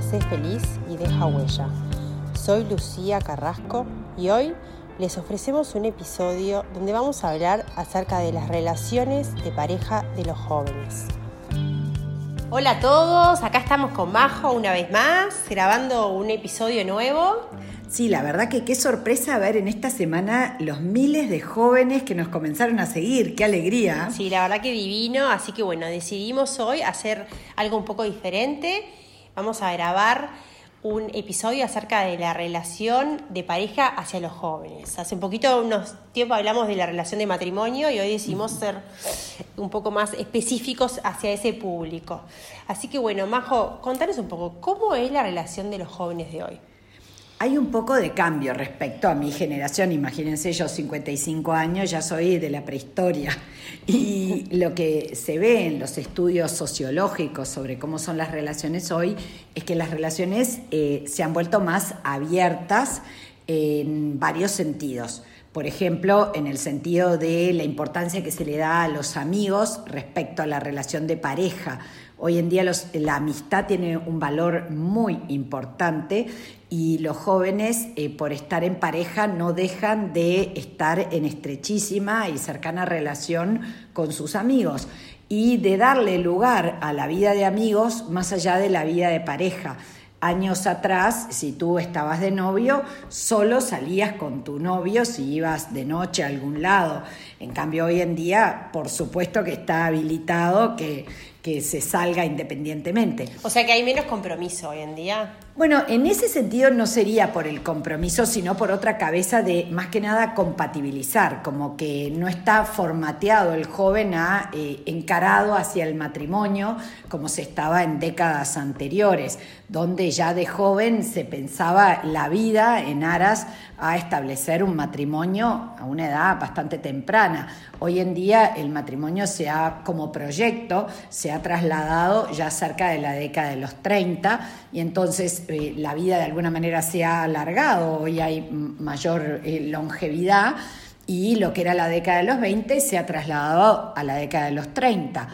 Sé Feliz y Deja Huella. Soy Lucía Carrasco y hoy les ofrecemos un episodio donde vamos a hablar acerca de las relaciones de pareja de los jóvenes. Hola a todos, acá estamos con Majo una vez más, grabando un episodio nuevo. Sí, la verdad que qué sorpresa ver en esta semana los miles de jóvenes que nos comenzaron a seguir, qué alegría. Sí, la verdad que divino, así que bueno, decidimos hoy hacer algo un poco diferente. Vamos a grabar un episodio acerca de la relación de pareja hacia los jóvenes. Hace un poquito, unos tiempos hablamos de la relación de matrimonio y hoy decidimos ser un poco más específicos hacia ese público. Así que bueno, Majo, contanos un poco, ¿cómo es la relación de los jóvenes de hoy? Hay un poco de cambio respecto a mi generación, imagínense yo 55 años, ya soy de la prehistoria y lo que se ve en los estudios sociológicos sobre cómo son las relaciones hoy es que las relaciones eh, se han vuelto más abiertas en varios sentidos. Por ejemplo, en el sentido de la importancia que se le da a los amigos respecto a la relación de pareja. Hoy en día la amistad tiene un valor muy importante y los jóvenes, eh, por estar en pareja, no dejan de estar en estrechísima y cercana relación con sus amigos y de darle lugar a la vida de amigos más allá de la vida de pareja. Años atrás, si tú estabas de novio, solo salías con tu novio si ibas de noche a algún lado. En cambio, hoy en día, por supuesto que está habilitado que, que se salga independientemente. O sea que hay menos compromiso hoy en día. Bueno, en ese sentido no sería por el compromiso, sino por otra cabeza de más que nada compatibilizar, como que no está formateado el joven a eh, encarado hacia el matrimonio como se estaba en décadas anteriores, donde ya de joven se pensaba la vida en aras a establecer un matrimonio a una edad bastante temprana. Hoy en día el matrimonio se ha, como proyecto, se ha trasladado ya cerca de la década de los 30 y entonces eh, la vida de alguna manera se ha alargado, hoy hay mayor eh, longevidad y lo que era la década de los 20 se ha trasladado a la década de los 30.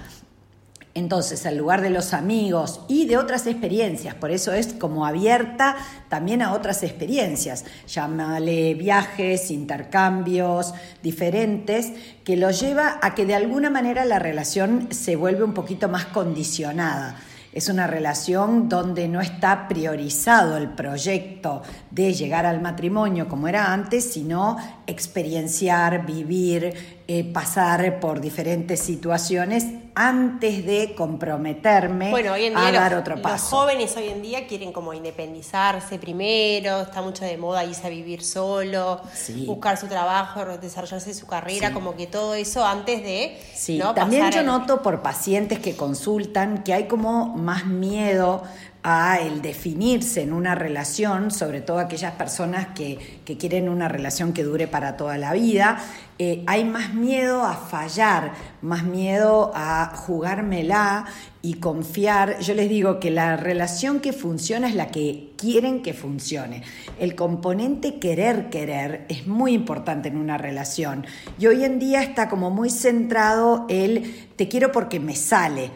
Entonces, en lugar de los amigos y de otras experiencias, por eso es como abierta también a otras experiencias, llámale viajes, intercambios diferentes, que lo lleva a que de alguna manera la relación se vuelve un poquito más condicionada. Es una relación donde no está priorizado el proyecto de llegar al matrimonio como era antes, sino experienciar, vivir, eh, pasar por diferentes situaciones antes de comprometerme bueno, hoy en a día dar los, otro paso. Los jóvenes hoy en día quieren como independizarse primero, está mucho de moda irse a vivir solo, buscar su trabajo, desarrollarse su carrera, como que todo eso antes de... Sí, también yo noto por pacientes que consultan que hay como más miedo a el definirse en una relación, sobre todo aquellas personas que, quieren una relación que dure para toda la vida, eh, hay más miedo a fallar, más miedo a jugármela y confiar. Yo les digo que la relación que funciona es la que quieren que funcione. El componente querer querer es muy importante en una relación y hoy en día está como muy centrado el te quiero porque me sale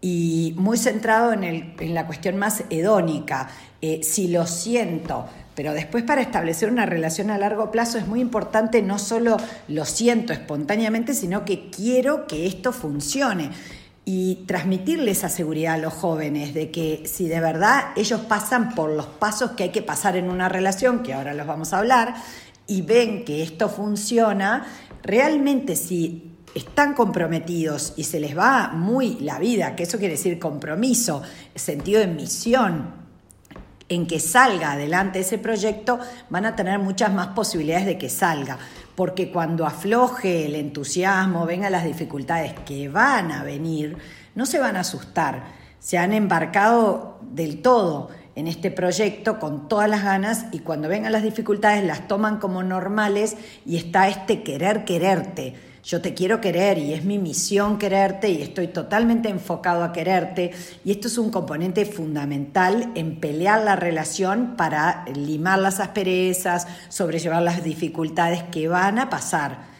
y muy centrado en, el, en la cuestión más hedónica, eh, si lo siento, pero después para establecer una relación a largo plazo es muy importante no solo lo siento espontáneamente, sino que quiero que esto funcione. Y transmitirle esa seguridad a los jóvenes de que si de verdad ellos pasan por los pasos que hay que pasar en una relación, que ahora los vamos a hablar, y ven que esto funciona, realmente si están comprometidos y se les va muy la vida, que eso quiere decir compromiso, sentido de misión, en que salga adelante ese proyecto, van a tener muchas más posibilidades de que salga. Porque cuando afloje el entusiasmo, vengan las dificultades que van a venir, no se van a asustar. Se han embarcado del todo en este proyecto con todas las ganas y cuando vengan las dificultades las toman como normales y está este querer quererte yo te quiero querer y es mi misión quererte y estoy totalmente enfocado a quererte y esto es un componente fundamental en pelear la relación para limar las asperezas, sobrellevar las dificultades que van a pasar.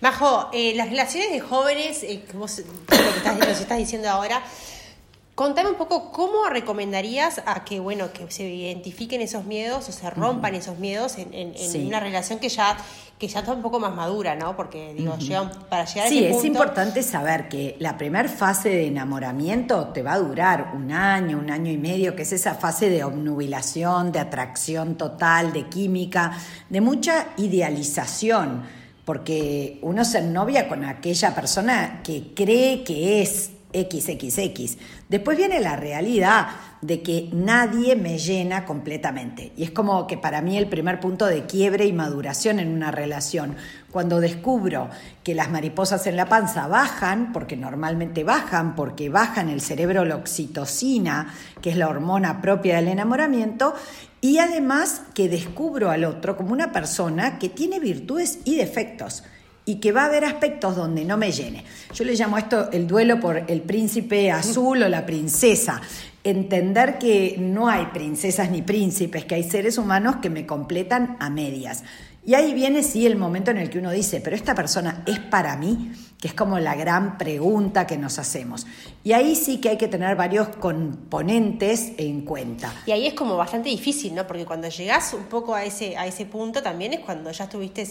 Majo, eh, las relaciones de jóvenes, eh, lo que nos estás diciendo ahora, Contame un poco cómo recomendarías a que, bueno, que se identifiquen esos miedos o se rompan esos miedos en, en, una relación que ya, que ya está un poco más madura, ¿no? Porque, digo, para llegar a sí, ese es importante saber que la primera fase de enamoramiento te va a durar un año, un año y medio, que es esa fase de obnubilación, de atracción total, de química, de mucha idealización, porque uno se novia con aquella persona que cree que es XXX. Después viene la realidad de que nadie me llena completamente. Y es como que para mí el primer punto de quiebre y maduración en una relación, cuando descubro que las mariposas en la panza bajan, porque normalmente bajan, porque bajan el cerebro la oxitocina, que es la hormona propia del enamoramiento, y además que descubro al otro como una persona que tiene virtudes y defectos y que va a haber aspectos donde no me llene. Yo le llamo esto el duelo por el príncipe azul o la princesa. Entender que no hay princesas ni príncipes, que hay seres humanos que me completan a medias. Y ahí viene sí el momento en el que uno dice, pero esta persona es para mí que es como la gran pregunta que nos hacemos. Y ahí sí que hay que tener varios componentes en cuenta. Y ahí es como bastante difícil, ¿no? Porque cuando llegas un poco a ese, a ese punto también es cuando ya estuviste,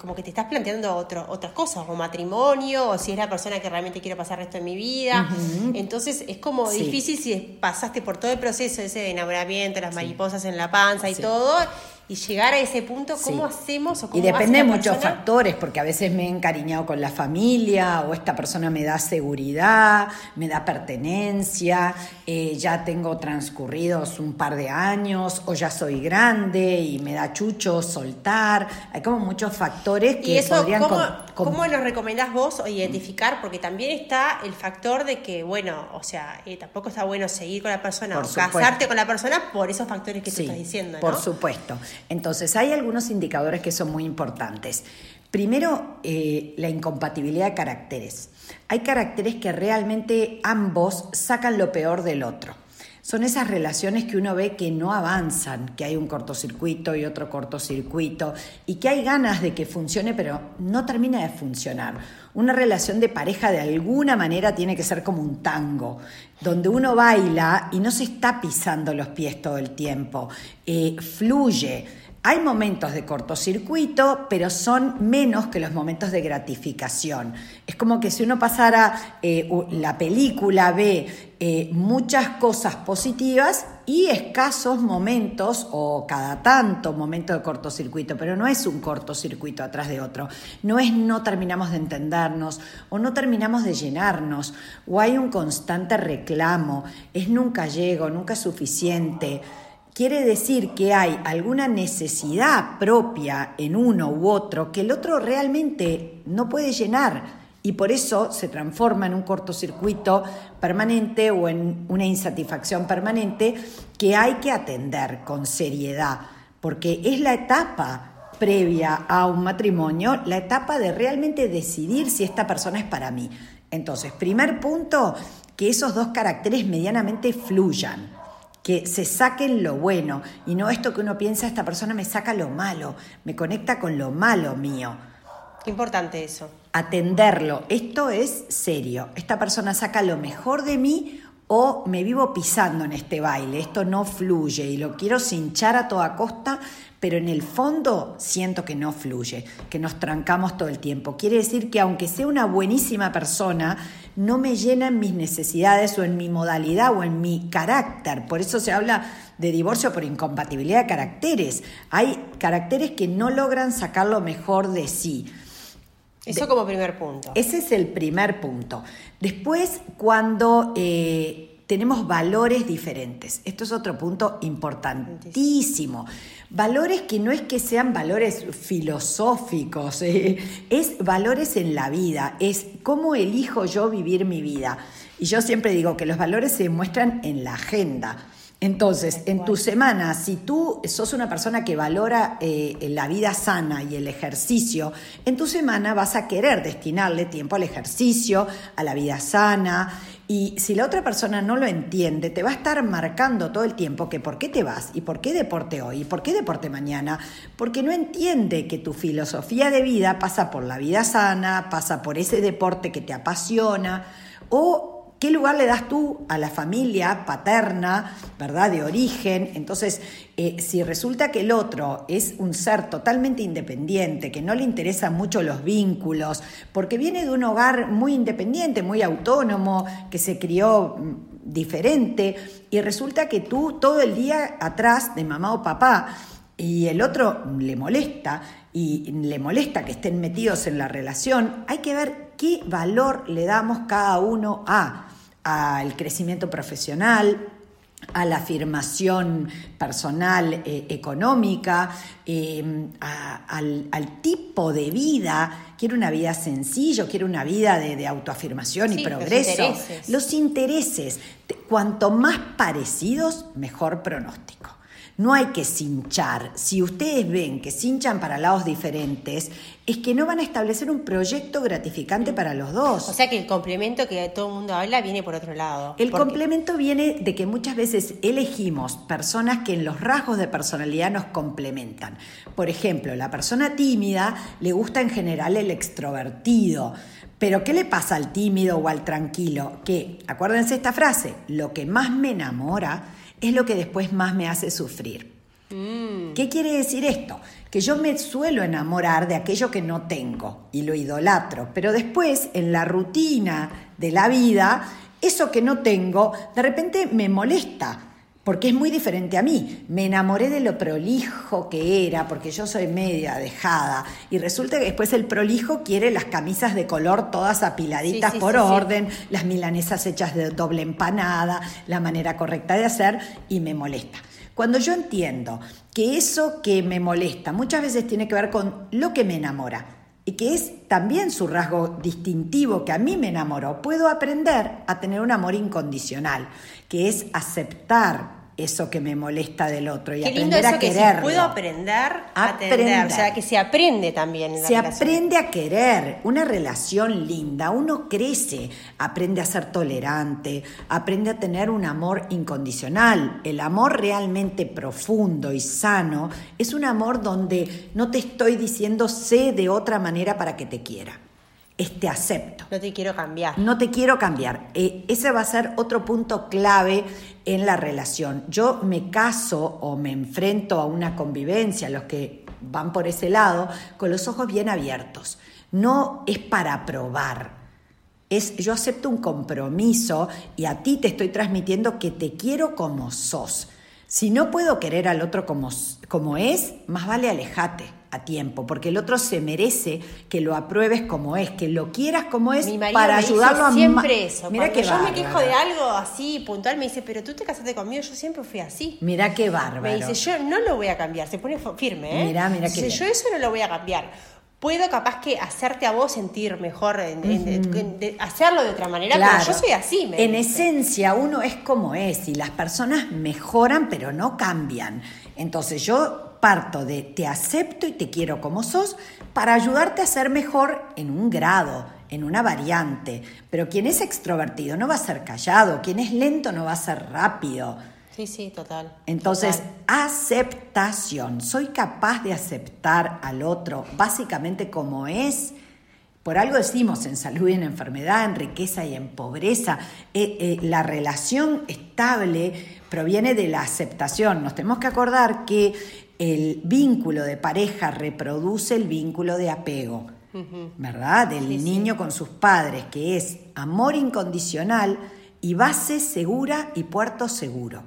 como que te estás planteando otro, otras cosas, o matrimonio, o si es la persona que realmente quiero pasar el resto de mi vida. Entonces es como difícil si pasaste por todo el proceso ese de enamoramiento, las mariposas en la panza y todo y llegar a ese punto, ¿cómo hacemos? O cómo y depende de muchos factores, porque a veces me he encariñado con la familia o esta persona me da seguridad, me da pertenencia, eh, ya tengo transcurridos un par de años o ya soy grande y me da chucho soltar. Hay como muchos factores que ¿Y eso, podrían... ¿cómo, ¿Cómo lo recomendás vos o identificar? Porque también está el factor de que, bueno, o sea, eh, tampoco está bueno seguir con la persona o casarte con la persona por esos factores que tú estás diciendo. ¿no? Por supuesto. Entonces, hay algunos indicadores que son muy importantes. Primero, eh, la incompatibilidad de caracteres. Hay caracteres que realmente ambos sacan lo peor del otro. Son esas relaciones que uno ve que no avanzan, que hay un cortocircuito y otro cortocircuito, y que hay ganas de que funcione, pero no termina de funcionar. Una relación de pareja de alguna manera tiene que ser como un tango, donde uno baila y no se está pisando los pies todo el tiempo, eh, fluye hay momentos de cortocircuito, pero son menos que los momentos de gratificación. Es como que si uno pasara eh, la película, ve eh, muchas cosas positivas y escasos momentos o cada tanto momento de cortocircuito, pero no es un cortocircuito atrás de otro. No es no terminamos de entendernos o no terminamos de llenarnos o hay un constante reclamo, es nunca llego, nunca es suficiente quiere decir que hay alguna necesidad propia en uno u otro que el otro realmente no puede llenar y por eso se transforma en un cortocircuito permanente o en una insatisfacción permanente que hay que atender con seriedad, porque es la etapa previa a un matrimonio, la etapa de realmente decidir si esta persona es para mí. Entonces, primer punto, que esos dos caracteres medianamente fluyan que se saquen lo bueno y no esto que uno piensa, esta persona me saca lo malo, me conecta con lo malo mío. Qué importante eso. Atenderlo, esto es serio, esta persona saca lo mejor de mí o me vivo pisando en este baile, esto no fluye y lo quiero cinchar a toda costa, pero en el fondo siento que no fluye, que nos trancamos todo el tiempo. Quiere decir que aunque sea una buenísima persona, no me llena en mis necesidades o en mi modalidad o en mi carácter. Por eso se habla de divorcio por incompatibilidad de caracteres. Hay caracteres que no logran sacar lo mejor de sí. Eso como primer punto. Ese es el primer punto. Después, cuando eh, tenemos valores diferentes, esto es otro punto importantísimo. Valores que no es que sean valores filosóficos, eh, es valores en la vida, es cómo elijo yo vivir mi vida. Y yo siempre digo que los valores se muestran en la agenda. Entonces, en tu semana, si tú sos una persona que valora eh, la vida sana y el ejercicio, en tu semana vas a querer destinarle tiempo al ejercicio, a la vida sana. Y si la otra persona no lo entiende, te va a estar marcando todo el tiempo que por qué te vas y por qué deporte hoy y por qué deporte mañana, porque no entiende que tu filosofía de vida pasa por la vida sana, pasa por ese deporte que te apasiona o ¿Qué lugar le das tú a la familia paterna, ¿verdad? De origen. Entonces, eh, si resulta que el otro es un ser totalmente independiente, que no le interesan mucho los vínculos, porque viene de un hogar muy independiente, muy autónomo, que se crió mm, diferente, y resulta que tú todo el día atrás de mamá o papá, y el otro le molesta, y le molesta que estén metidos en la relación, hay que ver qué valor le damos cada uno a al crecimiento profesional, a la afirmación personal eh, económica, eh, al, tipo de vida. Quiero una vida sencillo, quiero una vida de, autoafirmación y progreso. Los intereses. los intereses. Cuanto más parecidos, mejor pronóstico. No hay que cinchar. Si ustedes ven que cinchan para lados diferentes, es que no van a establecer un proyecto gratificante para los dos. O sea que el complemento que todo el mundo habla viene por otro lado. El complemento viene de que muchas veces elegimos personas que en los rasgos de personalidad nos complementan. Por ejemplo, la persona tímida le gusta en general el extrovertido. Pero ¿qué le pasa al tímido o al tranquilo? Que, acuérdense esta frase, lo que más me enamora es lo que después más me hace sufrir. Mm. ¿Qué quiere decir esto? Que yo me suelo enamorar de aquello que no tengo y lo idolatro, pero después en la rutina de la vida, eso que no tengo de repente me molesta porque es muy diferente a mí. Me enamoré de lo prolijo que era, porque yo soy media dejada, y resulta que después el prolijo quiere las camisas de color todas apiladitas por orden, las milanesas hechas de doble empanada, la manera correcta de hacer, y me molesta. Cuando yo entiendo que eso que me molesta muchas veces tiene que ver con lo que me enamora, que es también su rasgo distintivo que a mí me enamoró, puedo aprender a tener un amor incondicional, que es aceptar eso que me molesta del otro y aprender a quererlo. puedo aprender a aprender. o sea, que se aprende también. En la se aprende a querer, una relación linda, uno crece, aprende a ser tolerante, aprende a tener un amor incondicional. El amor realmente profundo y sano es un amor donde no te estoy diciendo sé de otra manera para que te quiera te acepto. No te quiero cambiar. No te quiero cambiar. Eh, ese va a ser otro punto clave en la relación. Yo me caso o me enfrento a una convivencia, los que van por ese lado, con los ojos bien abiertos. No es para probar. Es, yo acepto un compromiso y a ti te estoy transmitiendo que te quiero como sos. Si no puedo querer al otro como, como es, más vale alejate a tiempo, porque el otro se merece que lo apruebes como es, que lo quieras como es para ayudarlo a siempre eso. Mira que yo me quejo de algo así puntual, me dice, pero tú te casaste conmigo, yo siempre fui así. Mira qué bárbaro. Me dice, yo no lo voy a cambiar, se pone firme, ¿eh? Mira, mira que yo eso no lo voy a cambiar. Puedo capaz que hacerte a vos sentir mejor, hacerlo de otra manera, pero yo soy así. Me en esencia, uno es como es y las personas mejoran, pero no cambian. Entonces yo parto de te acepto y te quiero como sos para ayudarte a ser mejor en un grado, en una variante. Pero quien es extrovertido no va a ser callado, quien es lento no va a ser rápido. Sí, sí, total. Entonces, aceptación. Soy capaz de aceptar al otro básicamente como es. Por algo decimos en salud y en enfermedad, en riqueza y en pobreza, eh, eh, la relación estable proviene de la aceptación. Nos tenemos que acordar que el vínculo de pareja reproduce el vínculo de apego, ¿verdad? Del niño con sus padres, que es amor incondicional y base segura y puerto seguro.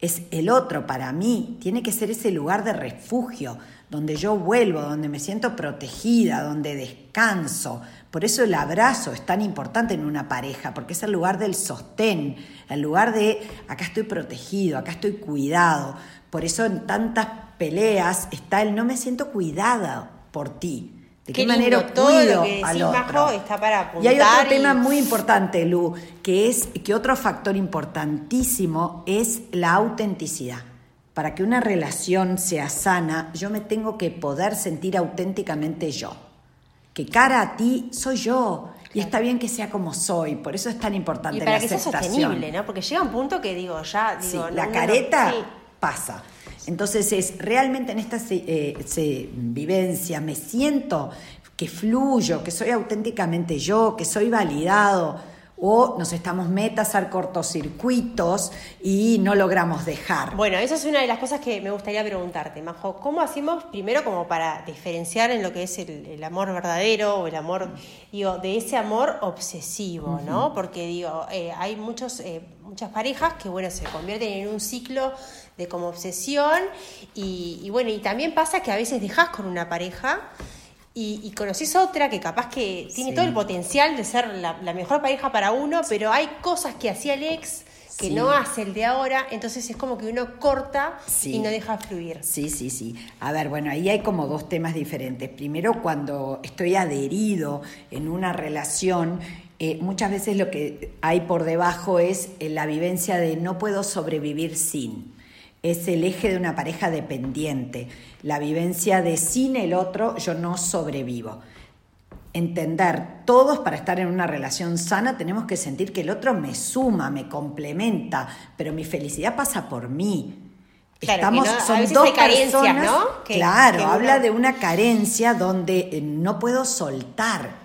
Es el otro para mí, tiene que ser ese lugar de refugio, donde yo vuelvo, donde me siento protegida, donde descanso. Por eso el abrazo es tan importante en una pareja, porque es el lugar del sostén, el lugar de acá estoy protegido, acá estoy cuidado. Por eso en tantas peleas está el no me siento cuidada por ti. ¿De qué, manera todo cuido que al otro? está para y hay otro tema muy importante, Lu, que es que otro factor importantísimo es la autenticidad. Para que una relación sea sana, yo me tengo que poder sentir auténticamente yo. Que cara a ti soy yo. Y está bien que sea como soy, por eso es tan importante y para la que sea sostenible, ¿no? Porque llega un punto que digo, ya, digo, la careta pasa. Entonces es realmente en esta eh, vivencia me siento que fluyo, que soy auténticamente yo, que soy validado. O nos estamos metas a cortocircuitos y no logramos dejar. Bueno, esa es una de las cosas que me gustaría preguntarte, Majo. ¿Cómo hacemos primero como para diferenciar en lo que es el, amor verdadero o el amor, digo, de ese amor obsesivo, ¿no? Porque digo, eh, hay muchos, eh, muchas parejas que, bueno, se convierten en un ciclo de como obsesión y, y bueno, y también pasa que a veces dejas con una pareja y, y conoces otra que capaz que tiene todo el potencial de ser la, mejor pareja para uno, pero hay cosas que hacía el ex que no hace el de ahora, entonces es como que uno corta y no deja fluir. Sí, sí, sí. A ver, bueno, ahí hay como dos temas diferentes. Primero, cuando estoy adherido en una relación, eh, muchas veces lo que hay por debajo es eh, la vivencia de no puedo sobrevivir sin es el eje de una pareja dependiente. La vivencia de sin el otro yo no sobrevivo. Entender, todos para estar en una relación sana tenemos que sentir que el otro me suma, me complementa, pero mi felicidad pasa por mí. Estamos, son dos personas, ¿no? claro, habla de una carencia donde eh, no puedo soltar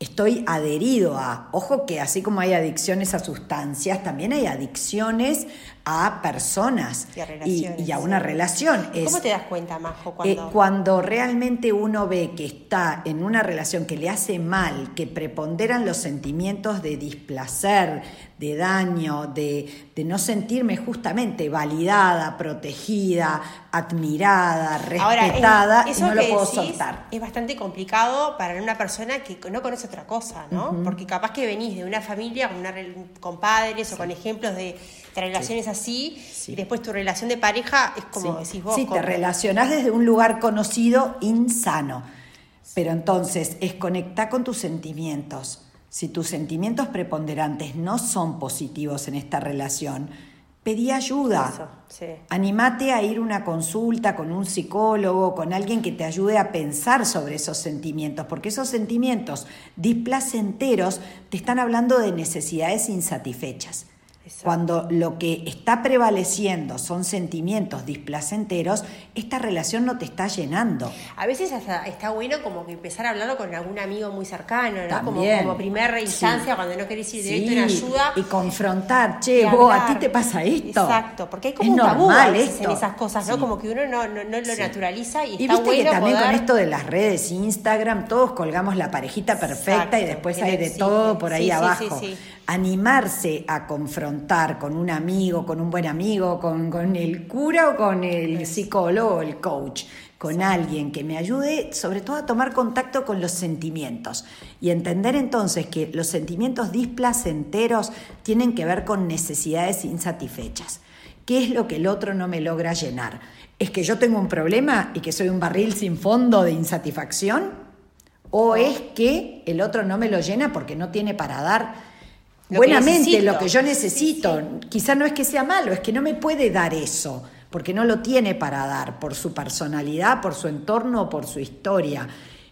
estoy adherido a, ojo que así como hay adicciones a sustancias, también hay adicciones a personas y, a, una relación. ¿Cómo te das cuenta, Majo? Eh, cuando... cuando realmente uno ve que está en una relación que le hace mal, que preponderan los sentimientos de displacer, de daño, de, de no sentirme justamente validada, protegida, admirada, respetada, y no lo puedo soltar. Es bastante complicado para una persona que no conoce otra cosa, ¿no? Porque capaz que venís de una familia con, una, con padres o con ejemplos de, relaciones así, y después tu relación de pareja es como decís vos. Sí, te relacionás desde un lugar conocido insano. Pero entonces es conectar con tus sentimientos. Si tus sentimientos preponderantes no son positivos en esta relación, pedí ayuda. Animate a ir a una consulta con un psicólogo, con alguien que te ayude a pensar sobre esos sentimientos, porque esos sentimientos displacenteros te están hablando de necesidades insatisfechas. Cuando lo que está prevaleciendo son sentimientos displacenteros, esta relación no te está llenando. A veces hasta está bueno como que empezar a hablarlo con algún amigo muy cercano, ¿no? Como, como primera instancia, cuando no querés ir directo en ayuda. Y confrontar, che, vos, a ti te pasa esto. Exacto, porque hay como un tabú a veces en esas cosas, ¿no? Como que uno no, no, lo naturaliza y, y viste que también con esto de las redes, Instagram, todos colgamos la parejita perfecta y después hay de todo por ahí abajo animarse a confrontar con un amigo, con un buen amigo, con, el cura o con el psicólogo o el coach, con alguien que me ayude sobre todo a tomar contacto con los sentimientos y entender entonces que los sentimientos displacenteros tienen que ver con necesidades insatisfechas. ¿Qué es lo que el otro no me logra llenar? ¿Es que yo tengo un problema y que soy un barril sin fondo de insatisfacción? ¿O es que el otro no me lo llena porque no tiene para dar buenamente lo que yo necesito. Quizá no es que sea malo, es que no me puede dar eso, porque no lo tiene para dar, por su personalidad, por su entorno, por su historia.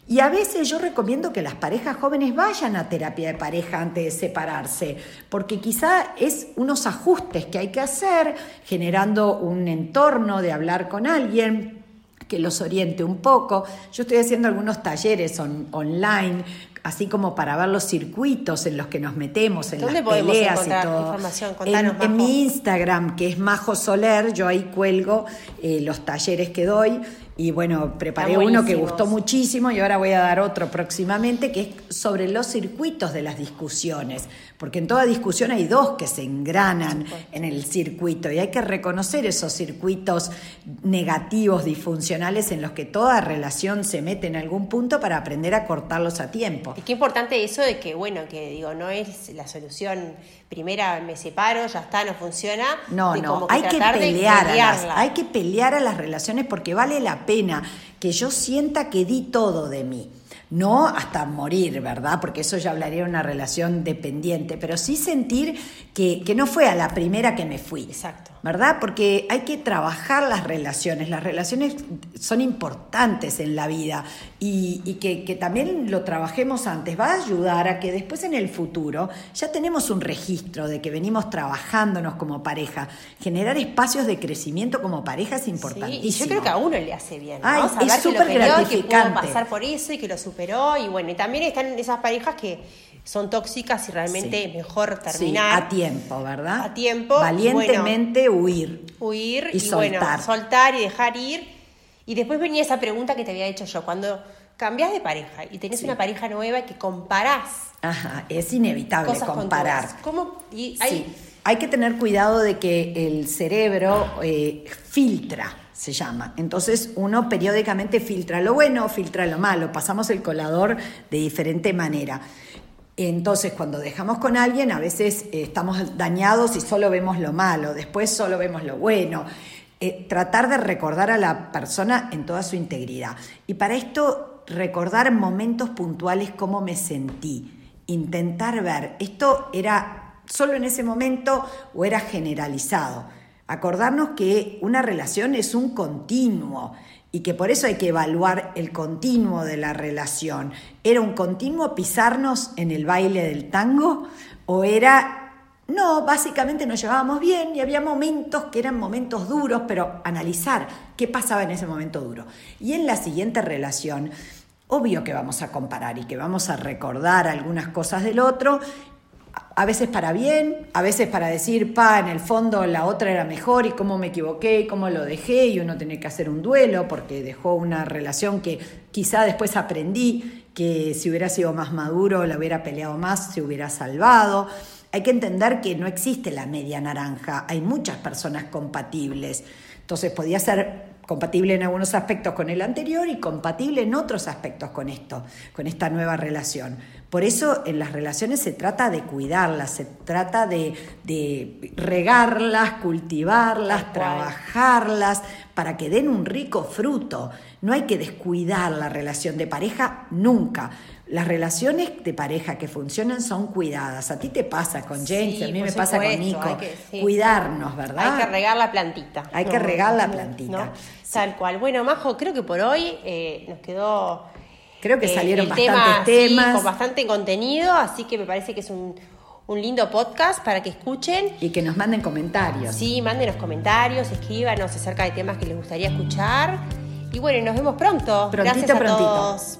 Y a veces yo recomiendo que las parejas jóvenes vayan a terapia de pareja antes de separarse, porque quizá es unos ajustes que hay que hacer, generando un entorno de hablar con alguien que los oriente un poco. Yo estoy haciendo algunos talleres online así como para ver los circuitos en los que nos metemos, en las peleas y todo. en, mi Instagram, que es Majo Soler, yo ahí cuelgo eh, los talleres que doy. Y bueno, preparé uno que gustó muchísimo y ahora voy a dar otro próximamente, que es sobre los circuitos de las discusiones porque en toda discusión hay dos que se engranan en el circuito y hay que reconocer esos circuitos negativos, disfuncionales en los que toda relación se mete en algún punto para aprender a cortarlos a tiempo. Y qué importante eso de que, bueno, que digo, no es la solución primera, me separo, ya está, no funciona. No, no, hay que pelear, hay que pelear a las relaciones porque vale la pena que yo sienta que di todo de mí no hasta morir, ¿verdad? Porque eso ya hablaría de una relación dependiente, pero sí sentir que, que, no fue a la primera que me fui. Exacto. ¿Verdad? Porque hay que trabajar las relaciones. Las relaciones son importantes en la vida y, y que, que, también lo trabajemos antes va a ayudar a que después en el futuro ya tenemos un registro de que venimos trabajándonos como pareja. Generar espacios de crecimiento como pareja es importantísimo. y yo creo que a uno le hace bien. Ay, es súper gratificante. Que pasar por eso y que lo superó. Y bueno, y también están esas parejas que son tóxicas y realmente Sí. mejor Sí, terminar. a tiempo, ¿verdad? A tiempo, Valientemente huir. huir Y y, bueno, soltar. soltar y dejar ir. Y después venía esa pregunta que te había hecho yo, cuando cambias de pareja y tenés una pareja nueva que comparás Ajá, es inevitable cosas comparar. ¿Cómo? Y hay, Sí. Hay que tener cuidado de que el cerebro eh, filtra, se llama. Entonces uno periódicamente filtra lo bueno, filtra lo malo, pasamos el colador de diferente manera. Entonces cuando dejamos con alguien a veces eh, estamos dañados y solo vemos lo malo, después solo vemos lo bueno. Eh, tratar de recordar a la persona en toda su integridad. Y para esto recordar momentos puntuales cómo me sentí intentar ver, esto era solo en ese momento o era generalizado. Acordarnos que una relación es un continuo y que por eso hay que evaluar el continuo de la relación. ¿Era un continuo pisarnos en el baile del tango o era no, básicamente nos llevábamos bien y había momentos que eran momentos duros, pero analizar qué pasaba en ese momento duro. Y en la siguiente relación, obvio que vamos a comparar y que vamos a recordar algunas cosas del otro, a veces para bien, a veces para decir, pa, en el fondo la otra era mejor y cómo me equivoqué y cómo lo dejé y uno tiene que hacer un duelo porque dejó una relación que quizá después aprendí que si hubiera sido más maduro, la hubiera peleado más, se hubiera salvado. Hay que entender que no existe la media naranja, hay muchas personas compatibles. Entonces podía ser compatible en algunos aspectos con el anterior y compatible en otros aspectos con esto, con esta nueva relación. Por eso en las relaciones se trata de cuidarlas, se trata de, de regarlas, cultivarlas, trabajarlas para que den un rico fruto. No hay que descuidar la relación de pareja nunca. Las relaciones de pareja que funcionan son cuidadas. A ti te pasa con James, Sí, a mí me pasa con Nico. hay que- sí. Cuidarnos, ¿verdad? Hay que regar la plantita. Hay que regar la plantita. Tal cual. Bueno, Majo, creo que por hoy eh, nos quedó. Creo que eh, salieron bastantes temas. con bastante contenido, así que me parece que es un, un lindo podcast para que escuchen. Y que nos manden comentarios. Sí, mándenos comentarios, escríbanos acerca de temas que les gustaría escuchar. Y bueno, nos vemos pronto. Prontito, Gracias a prontito. todos.